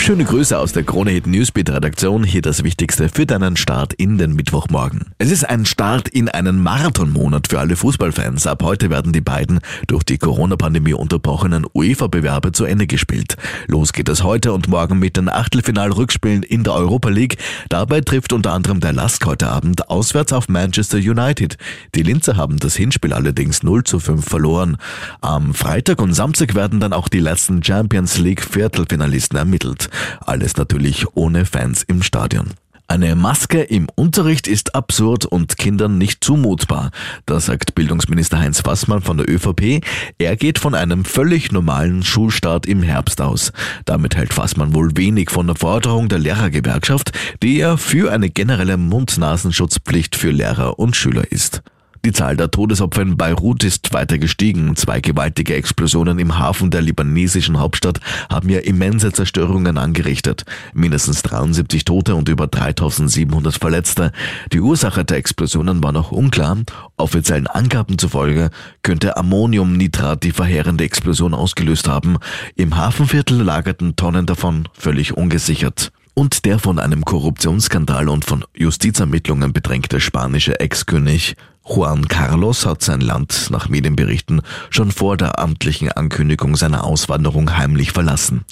Schöne Grüße aus der Krone Hit Newsbeat Redaktion. Hier das Wichtigste für deinen Start in den Mittwochmorgen. Es ist ein Start in einen Marathonmonat für alle Fußballfans. Ab heute werden die beiden durch die Corona-Pandemie unterbrochenen UEFA-Bewerbe zu Ende gespielt. Los geht es heute und morgen mit den Achtelfinal-Rückspielen in der Europa League. Dabei trifft unter anderem der Lask heute Abend auswärts auf Manchester United. Die Linzer haben das Hinspiel allerdings 0 zu 5 verloren. Am Freitag und Samstag werden dann auch die letzten Champions League Viertelfinalisten ermittelt. Alles natürlich ohne Fans im Stadion. Eine Maske im Unterricht ist absurd und Kindern nicht zumutbar. Das sagt Bildungsminister Heinz Fassmann von der ÖVP. Er geht von einem völlig normalen Schulstart im Herbst aus. Damit hält Fassmann wohl wenig von der Forderung der Lehrergewerkschaft, die er für eine generelle Mund-Nasenschutzpflicht für Lehrer und Schüler ist. Die Zahl der Todesopfer in Beirut ist weiter gestiegen. Zwei gewaltige Explosionen im Hafen der libanesischen Hauptstadt haben ja immense Zerstörungen angerichtet. Mindestens 73 Tote und über 3700 Verletzte. Die Ursache der Explosionen war noch unklar. Offiziellen Angaben zufolge könnte Ammoniumnitrat die verheerende Explosion ausgelöst haben. Im Hafenviertel lagerten Tonnen davon völlig ungesichert und der von einem Korruptionsskandal und von Justizermittlungen bedrängte spanische Ex-König Juan Carlos hat sein Land nach Medienberichten schon vor der amtlichen Ankündigung seiner Auswanderung heimlich verlassen.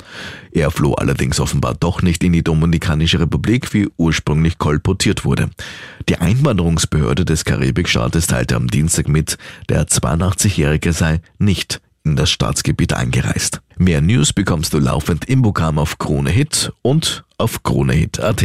Er floh allerdings offenbar doch nicht in die Dominikanische Republik, wie ursprünglich kolportiert wurde. Die Einwanderungsbehörde des Karibikstaates teilte am Dienstag mit, der 82-Jährige sei nicht in das Staatsgebiet eingereist. Mehr News bekommst du laufend im Programm auf Krone Hit und auf KroneHit.at.